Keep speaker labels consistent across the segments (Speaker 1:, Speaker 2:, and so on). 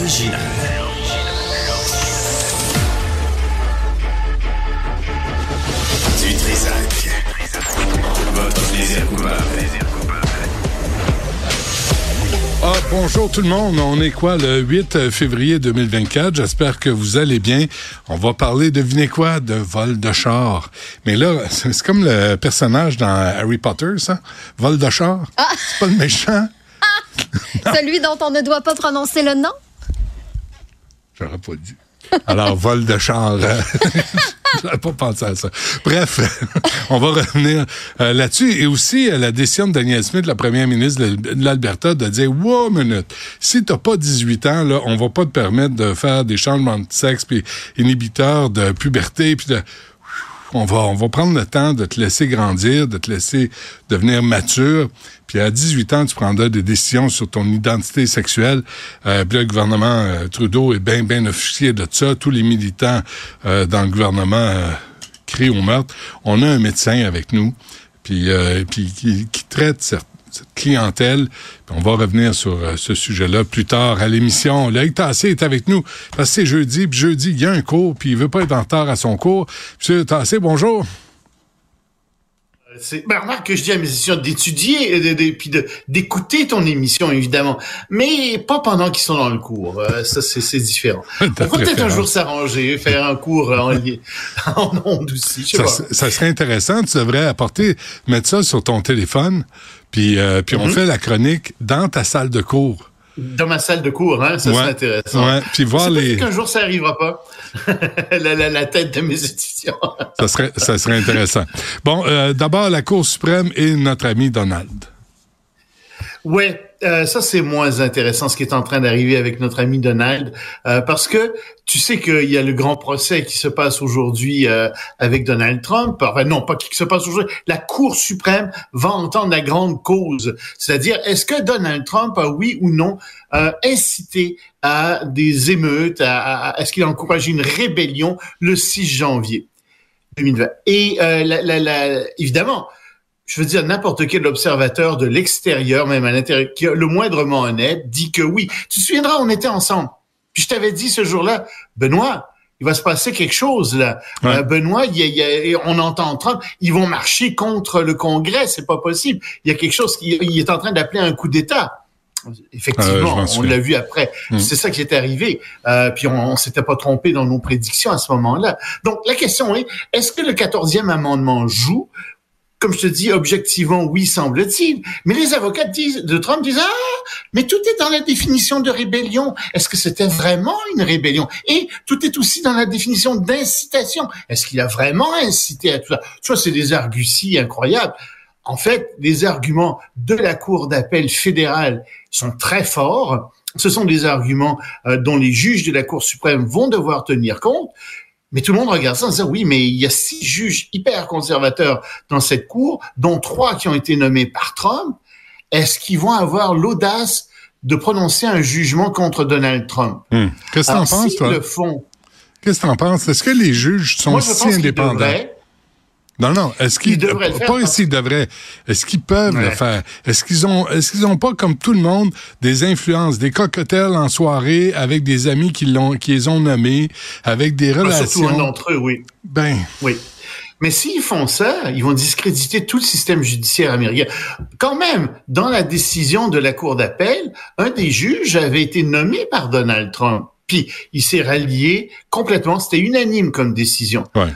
Speaker 1: original. Du Trisac. Votre plaisir coupable.
Speaker 2: Ah, bonjour tout le monde. On est quoi, le 8 février 2024? J'espère que vous allez bien. On va parler, devinez quoi, de vol de char. Mais là, c'est comme le personnage dans Harry Potter, ça. Vol de char. C'est pas le méchant.
Speaker 3: Celui dont on ne doit pas prononcer le nom?
Speaker 2: J'aurais pas dit. Alors, vol de char. euh, J'avais pas pensé à ça. Bref, on va revenir euh, là-dessus. Et aussi, euh, la décision de Daniel Smith, la première ministre de de l'Alberta, de dire, wow, minute, si t'as pas 18 ans, là, on va pas te permettre de faire des changements de sexe, puis inhibiteurs de puberté, puis de... On va, on va prendre le temps de te laisser grandir, de te laisser devenir mature. Puis à 18 ans, tu prendras des décisions sur ton identité sexuelle. Euh, puis le gouvernement euh, Trudeau est bien, bien officier de ça. Tous les militants euh, dans le gouvernement euh, crient au meurtre. On a un médecin avec nous, puis, euh, puis qui, traite cette clientèle. On va revenir sur euh, ce sujet-là plus tard à l'émission. Loïc Tassé est avec nous parce que c'est jeudi. Puis jeudi, il y a un cours, puis il veut pas être en retard à son cours. Monsieur Tassé, bonjour.
Speaker 4: C'est, ben, remarque que je dis à mes étudiants d'étudier et de, de- puis d'écouter ton émission, évidemment, mais pas pendant qu'ils sont dans le cours. Euh, ça, c'est, différent. On va peut-être un jour s'arranger, faire un cours en, li- en ondes aussi. Je sais
Speaker 2: Ça,
Speaker 4: pas.
Speaker 2: ça serait intéressant. Tu devrais apporter, mettre ça sur ton téléphone, puis, euh, puis on
Speaker 4: Mhm.
Speaker 2: fait la chronique dans ta salle de cours.
Speaker 4: Dans ma salle de cours, hein, ça
Speaker 2: Ouais.
Speaker 4: serait intéressant.
Speaker 2: Ouais, puis voir
Speaker 4: C'est
Speaker 2: les-
Speaker 4: qu'un jour ça arrivera pas. la, la, la tête de mes étudiants.
Speaker 2: Ça serait, ça serait intéressant. Bon, euh, d'abord, la Cour suprême et notre ami Donald.
Speaker 4: Ouais, euh, ça c'est moins intéressant ce qui est en train d'arriver avec notre ami Donald, euh, parce que tu sais qu'il y a le grand procès qui se passe aujourd'hui euh, avec Donald Trump. Enfin non, pas qui se passe aujourd'hui. La Cour suprême va entendre la grande cause, c'est-à-dire est-ce que Donald Trump a oui ou non euh, incité à des émeutes, à, à- est-ce qu'il a encouragé une rébellion le 6 janvier 2020. Et euh, la- la- la- évidemment, je veux dire, n'importe quel observateur de l'extérieur, même à l'intérieur, qui a le moindrement honnête, dit que oui. Tu te souviendras, on était ensemble. Puis je t'avais dit ce jour-là, Benoît, il va se passer quelque chose là.
Speaker 2: Ouais.
Speaker 4: Euh, Benoît, il y a- il y a- on entend Trump, ils vont marcher contre le Congrès, c'est pas possible. Il y a quelque chose qui il est en train d'appeler un coup d'État.
Speaker 2: Euh,
Speaker 4: Effectivement,
Speaker 2: m'en
Speaker 4: on l'a vu après.
Speaker 2: Mm.
Speaker 4: C'est ça qui est arrivé. Euh, puis on, on s'était pas trompé dans nos prédictions à ce moment-là. Donc la question est est-ce que le 14e amendement joue comme je te dis, objectivement, oui, semble-t-il. Mais les avocats disent, de Trump disent, ah, mais tout est dans la définition de rébellion. Est-ce que c'était vraiment une rébellion? Et tout est aussi dans la définition d'incitation. Est-ce qu'il a vraiment incité à tout ça? Tu vois, c'est des arguties incroyables. En fait, les arguments de la Cour d'appel fédérale sont très forts. Ce sont des arguments euh, dont les juges de la Cour suprême vont devoir tenir compte. Mais tout le monde regarde ça en disant oui, mais il y a six juges hyper conservateurs dans cette cour, dont trois qui ont été nommés par Trump. Est-ce qu'ils vont avoir l'audace de prononcer un jugement contre Donald Trump?
Speaker 2: Hum. Qu'est-ce que t'en penses, toi?
Speaker 4: le font,
Speaker 2: Qu'est-ce que t'en penses? Est-ce que les juges sont
Speaker 4: moi je
Speaker 2: si
Speaker 4: pense
Speaker 2: indépendants? Non, non. Est-ce qu'ils
Speaker 4: Ils devraient le faire,
Speaker 2: pas s'ils devraient. Est-ce qu'ils peuvent le faire? Est-ce qu'ils ont, est-ce qu'ils ont pas, comme tout le monde, des influences, des cocktails en soirée avec des amis qui l'ont, qui les ont nommés, avec des
Speaker 4: Ah, Surtout un
Speaker 2: relations?
Speaker 4: d'entre eux, oui.
Speaker 2: Ben,
Speaker 4: Oui. Mais s'ils font ça, ils vont discréditer tout le système judiciaire américain. Quand même, dans la décision de la Cour d'appel, un des juges avait été nommé par Donald Trump. Puis il s'est rallié complètement. C'était unanime comme décision.
Speaker 2: ouais.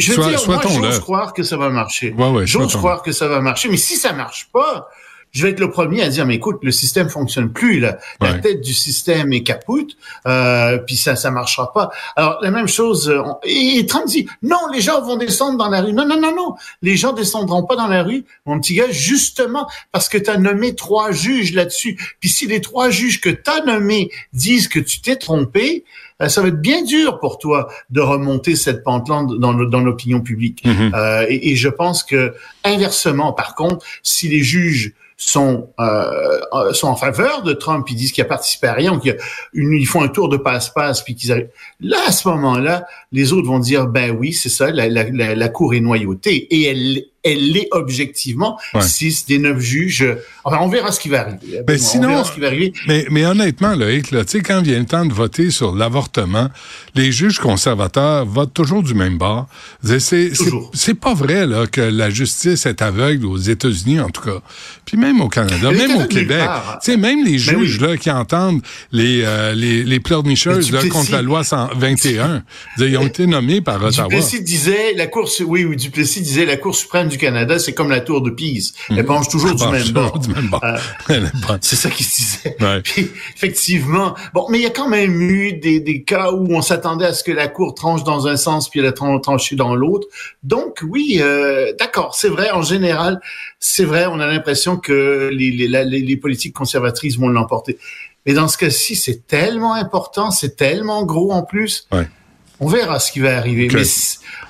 Speaker 4: Je veux dire, moi, j'ose croire que ça va marcher.
Speaker 2: Ouais, ouais,
Speaker 4: j'ose croire que ça va marcher. Mais si ça marche pas, je vais être le premier à dire, mais écoute, le système fonctionne plus, là. La
Speaker 2: Ouais.
Speaker 4: tête du système est capoute, euh, puis ça, ça marchera pas. Alors, la même chose, euh, on- et Trump dit, non, les gens vont descendre dans la rue. Non, non, non, non. Les gens descendront pas dans la rue, mon petit gars, justement parce que tu as nommé trois juges là-dessus. Puis si les trois juges que tu as nommés disent que tu t'es trompé, ça va être bien dur pour toi de remonter cette pente-là dans, l'opinion publique.
Speaker 2: Mhm.
Speaker 4: Euh, et, et je pense que inversement, par contre, si les juges sont euh, euh, sont en faveur de Trump, ils disent qu'il a participé à rien, ou qu'il y a une- ils font un tour de passe-passe, puis qu'ils arrivent. Là, à ce moment-là, les autres vont dire ben oui, c'est ça, la, la, la, la cour est noyautée et elle elle l'est objectivement.
Speaker 2: Ouais.
Speaker 4: Six des neuf juges. Enfin, on verra ce qui va arriver.
Speaker 2: Ben,
Speaker 4: on
Speaker 2: sinon-
Speaker 4: verra ce qui va arriver.
Speaker 2: Mais, mais honnêtement, Loïc, là, tu sais, quand vient le temps de voter sur l'avortement, les juges conservateurs votent toujours du même bord. C'est, c'est, pas vrai là, que la justice est aveugle aux États-Unis, en tout cas. Puis même au Canada, même au Québec. sais, même les
Speaker 4: Ben
Speaker 2: juges
Speaker 4: oui.
Speaker 2: là, qui entendent les, euh, les, les pleurnicheuses
Speaker 4: Mais
Speaker 2: là, contre la loi 121, ils ont été nommés par Ottawa.
Speaker 4: Duplessis disait, la Cour, oui, oui, Duplessis disait, la Cour suprême du Canada, c'est comme la tour de Pise. Elle penche toujours du même bord.
Speaker 2: du même bord.
Speaker 4: Euh. C'est ça qu'il se disait.
Speaker 2: Ouais.
Speaker 4: Puis, effectivement. Bon, mais il y a quand même eu des, des cas où on s'attendait à ce que la Cour tranche dans un sens puis elle a tran- tranché dans l'autre. Donc, oui, euh, d'accord, c'est vrai, en général, c'est vrai, on a l'impression que les, les, la- les, les politiques conservatrices vont l'emporter. Mais dans ce cas-ci, c'est tellement important, c'est tellement gros en plus.
Speaker 2: Ouais.
Speaker 4: On verra ce qui va arriver. Mais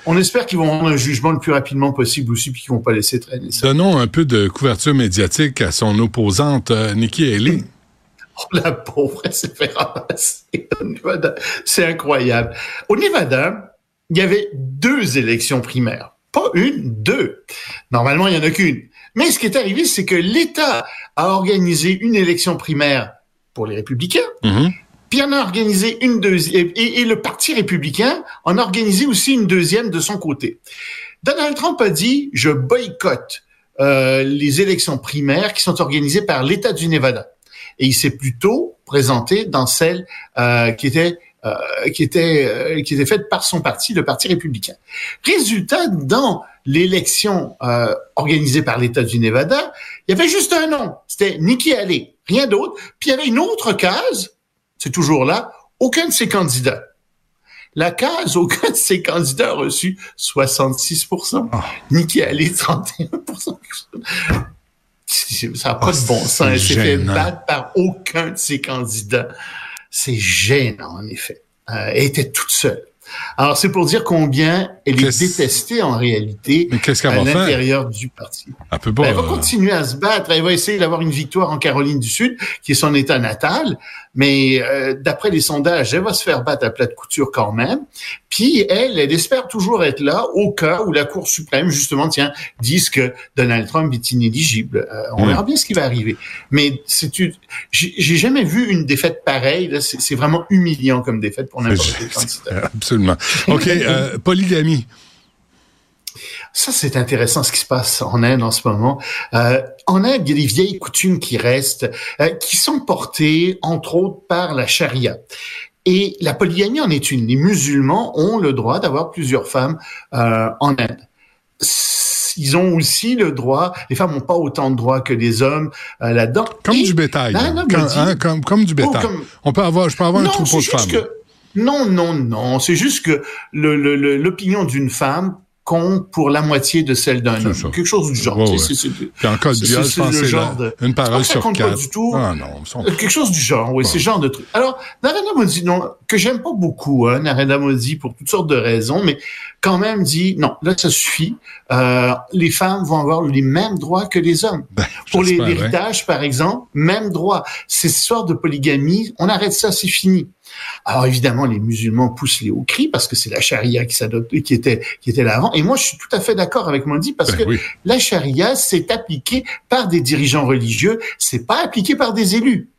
Speaker 4: on espère qu'ils vont rendre un jugement le plus rapidement possible aussi, puis qu'ils vont pas laisser traîner ça.
Speaker 2: Donnons un peu de couverture médiatique à son opposante euh, Nikki Haley.
Speaker 4: Oh, la pauvre, elle s'est fait ramasser au Nevada. C'est incroyable. Au Nevada, il y avait deux élections primaires. Pas une, deux. Normalement, il y en a qu'une. Mais ce qui est arrivé, c'est que l'État a organisé une élection primaire pour les républicains,
Speaker 2: Mhm.
Speaker 4: Puis en a organisé une deuxième, et, le Parti républicain en a organisé aussi une deuxième de son côté. Donald Trump a dit, je boycotte euh, les élections primaires qui sont organisées par l'État du Nevada. Et il s'est plutôt présenté dans celle euh, qui était euh, qui était euh, qui était faite par son parti, le Parti républicain. Résultat, dans l'élection euh, organisée par l'État du Nevada, il y avait juste un nom, c'était Nikki Haley, rien d'autre. Puis il y avait une autre case, c'est toujours là, aucun de ses candidats. La case, aucun de ses candidats a reçu 66
Speaker 2: Ah.
Speaker 4: Nikki Haley, 31% Ça n'a pas
Speaker 2: Ah,
Speaker 4: de bon
Speaker 2: c'est
Speaker 4: sens. Elle s'est fait battre par aucun de ses candidats. C'est gênant, en effet. Euh, elle était toute seule. Alors, c'est pour dire combien elle est détestée en réalité
Speaker 2: Mais qu'est-ce qu'elle
Speaker 4: à l'intérieur du parti.
Speaker 2: Elle peut pas.
Speaker 4: Ben, elle va
Speaker 2: euh,
Speaker 4: continuer à se battre. Elle va essayer d'avoir une victoire en Caroline du Sud, qui est son état natal. Mais euh, d'après les sondages, elle va se faire battre à plat de couture quand même. Puis elle, elle espère toujours être là au cas où la Cour suprême, justement, tiens, dise que Donald Trump est inéligible. Euh, on verra bien ce qui va arriver. Mais c'est une... j'ai jamais vu une défaite pareille. c'est vraiment humiliant comme défaite pour n'importe quel candidat.
Speaker 2: Absolument. OK, euh, polygamie.
Speaker 4: Ça, c'est intéressant ce qui se passe en Inde en ce moment. Euh, en Inde, il y a des vieilles coutumes qui restent, euh, qui sont portées, entre autres, par la charia. Et la polygamie en est une. Les musulmans ont le droit d'avoir plusieurs femmes euh, en Inde. Ils ont aussi le droit, les femmes n'ont pas autant de droits que les hommes euh, là-dedans.
Speaker 2: Comme
Speaker 4: Et
Speaker 2: du bétail.
Speaker 4: me
Speaker 2: Comme,
Speaker 4: dit-
Speaker 2: hein, comme, comme du bétail.
Speaker 4: Oh, comme-
Speaker 2: On peut avoir, je peux avoir un troupeau de femmes.
Speaker 4: que non, non, non. C'est juste que l'opinion d'une femme compte pour la moitié de celle d'un homme. Quelque chose du genre.
Speaker 2: Ouais,
Speaker 4: c'est-
Speaker 2: Puis en cas de viol, je
Speaker 4: c'est
Speaker 2: pense que
Speaker 4: le
Speaker 2: c'est
Speaker 4: genre de-
Speaker 2: une parole sur
Speaker 4: compte pas du tout.
Speaker 2: Ah non, sont-
Speaker 4: Euh, Quelque chose du genre, oui,
Speaker 2: Bon.
Speaker 4: c'est genre de truc. Alors, Narendra Modi, non, que j'aime pas beaucoup, hein, Narendra Modi, pour toutes sortes de raisons, mais quand même dit, non, là, ça suffit. Euh, les femmes vont avoir les mêmes droits que les hommes.
Speaker 2: Ben,
Speaker 4: Pour
Speaker 2: hein.
Speaker 4: l'héritage, par exemple, même droit. Ces histoires de polygamie, on arrête ça, c'est fini. Alors évidemment, les musulmans poussent les hauts cris parce que c'est la charia qui s'adopte, qui était, qui était là avant. Et moi, je suis tout à fait d'accord avec Modi parce
Speaker 2: Ben
Speaker 4: que
Speaker 2: oui.
Speaker 4: la charia, c'est appliqué par des dirigeants religieux, c'est pas appliqué par des élus.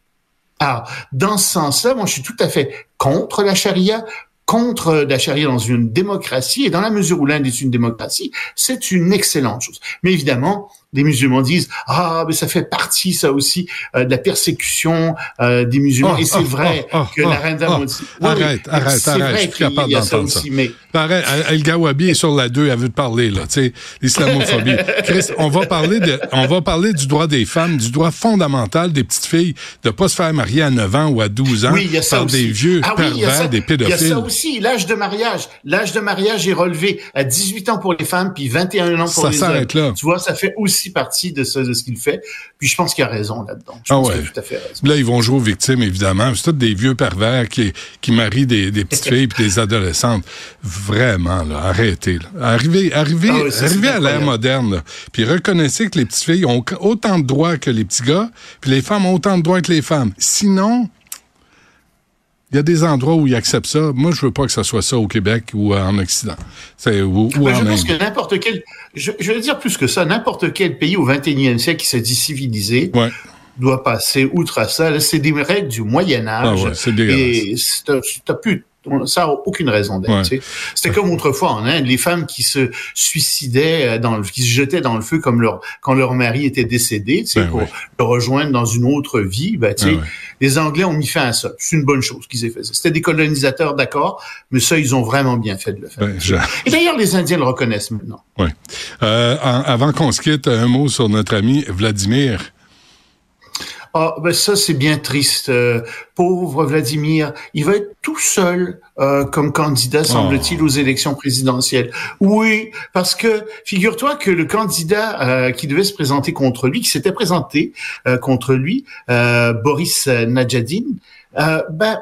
Speaker 4: Alors, dans ce sens-là, moi, je suis tout à fait contre la charia, contre la charia dans une démocratie, et dans la mesure où l'Inde est une démocratie, c'est une excellente chose. Mais évidemment, les musulmans disent ah mais ça fait partie ça aussi euh, de la persécution euh, des musulmans
Speaker 2: Oh,
Speaker 4: et c'est
Speaker 2: oh,
Speaker 4: vrai
Speaker 2: oh,
Speaker 4: que
Speaker 2: oh,
Speaker 4: la reine
Speaker 2: oh.
Speaker 4: Modi
Speaker 2: Arrête, arrête, arrête, je suis capable
Speaker 4: ça
Speaker 2: d'entendre ça.
Speaker 4: aussi mais
Speaker 2: Pareil, El Gawabi est sur la 2, elle veut te parler, là, tu sais, l'islamophobie. Chris, on va parler de, on va parler du droit des femmes, du droit fondamental des petites filles de pas se faire marier à 9 ans ou à 12 ans
Speaker 4: oui, il y a ça
Speaker 2: par
Speaker 4: aussi.
Speaker 2: des vieux
Speaker 4: Ah oui, il y a
Speaker 2: pervers,
Speaker 4: ça-
Speaker 2: des
Speaker 4: Il y a
Speaker 2: pédophiles.
Speaker 4: ça aussi, l'âge de mariage. L'âge de mariage est relevé à 18 ans pour les femmes, puis 21 ans pour
Speaker 2: Ça
Speaker 4: les
Speaker 2: s'arrête
Speaker 4: hommes.
Speaker 2: là.
Speaker 4: Tu vois, ça fait aussi partie de, ce, de ce qu'il fait. Puis je pense qu'il a raison là-dedans. Je
Speaker 2: Ah
Speaker 4: pense
Speaker 2: ouais.
Speaker 4: qu'il a tout à fait raison.
Speaker 2: Là, ils vont jouer aux victimes, évidemment. C'est tous des vieux pervers qui, qui marient des, des petites filles puis des adolescentes. Vraiment, là, arrêtez. Là. Arrivez, arrivez,
Speaker 4: Ah oui, ça, c'est
Speaker 2: arrivez à l'ère moderne. Là. Puis reconnaissez que les petites filles ont autant de droits que les petits gars, puis les femmes ont autant de droits que les femmes. Sinon, Il y a des endroits où ils acceptent ça. Moi, je veux pas que ça soit ça au Québec ou en Occident. C'est, ou, ou
Speaker 4: Ben,
Speaker 2: en
Speaker 4: je pense
Speaker 2: Inde.
Speaker 4: que n'importe quel, je, je vais dire plus que ça, n'importe quel pays au 21e siècle qui se dit civilisé
Speaker 2: Ouais.
Speaker 4: doit passer outre à ça. C'est des règles du Moyen
Speaker 2: Ah
Speaker 4: Âge.
Speaker 2: ouais, c'est dégueulasse.
Speaker 4: et t'as plus, ça n'a aucune raison d'être.
Speaker 2: Ouais.
Speaker 4: tu sais. C'était comme autrefois en Inde, les femmes qui se suicidaient, euh, dans le, qui se jetaient dans le feu comme leur, quand leur mari était décédé, tu sais,
Speaker 2: Ben
Speaker 4: pour
Speaker 2: ouais.
Speaker 4: le rejoindre dans une autre vie. Ben, tu sais,
Speaker 2: Ah ouais.
Speaker 4: Les Anglais ont mis fin à ça. C'est une bonne chose qu'ils aient fait ça. C'était des colonisateurs, d'accord, mais ça, ils ont vraiment bien fait de le faire.
Speaker 2: Ben, je-
Speaker 4: Et d'ailleurs, les Indiens le reconnaissent maintenant.
Speaker 2: Euh, avant qu'on se quitte, un mot sur notre ami Vladimir.
Speaker 4: Ah, ben ça, c'est bien triste. Euh, pauvre Vladimir, il va être tout seul euh, comme candidat, semble-t-il, aux élections présidentielles. Oui, parce que figure-toi que le candidat euh, qui devait se présenter contre lui, qui s'était présenté euh, contre lui, euh, Boris Nadjadine, euh, ben,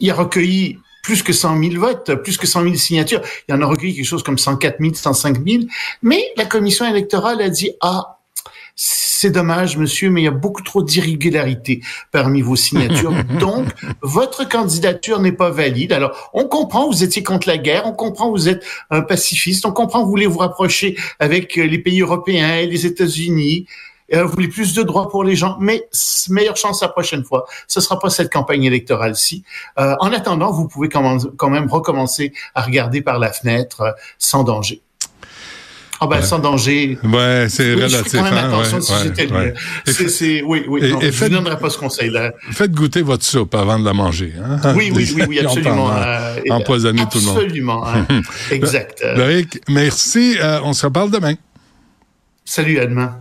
Speaker 4: il a recueilli plus que 100 000 votes, plus que 100 000 signatures. Il en a recueilli quelque chose comme 104 000, 105 000. Mais la commission électorale a dit, ah, c'est dommage, monsieur, mais il y a beaucoup trop d'irrégularités parmi vos signatures. Donc, votre candidature n'est pas valide. Alors, on comprend, vous étiez contre la guerre, on comprend, vous êtes un pacifiste, on comprend, vous voulez vous rapprocher avec euh, les pays européens et les États-Unis. Euh, vous voulez plus de droits pour les gens, mais meilleure chance la prochaine fois. Ce sera pas cette campagne électorale-ci. Euh, en attendant, vous pouvez quand même recommencer à regarder par la fenêtre euh, sans danger. Ah ben, sans danger.
Speaker 2: Ouais, c'est
Speaker 4: Oui, je
Speaker 2: relatif.
Speaker 4: ferai quand même
Speaker 2: hein,
Speaker 4: attention
Speaker 2: ouais,
Speaker 4: si j'étais
Speaker 2: ouais.
Speaker 4: lui. C'est, oui, oui.
Speaker 2: Et-
Speaker 4: non, je
Speaker 2: faites-
Speaker 4: ne donnerai pas ce conseil-là.
Speaker 2: Faites goûter votre soupe avant de la manger. Hein?
Speaker 4: Oui, oui, oui, oui, absolument. euh,
Speaker 2: empoisonner tout le monde.
Speaker 4: Absolument. hein. exact.
Speaker 2: Loïc, merci. Euh, on se reparle demain.
Speaker 4: salut, à demain.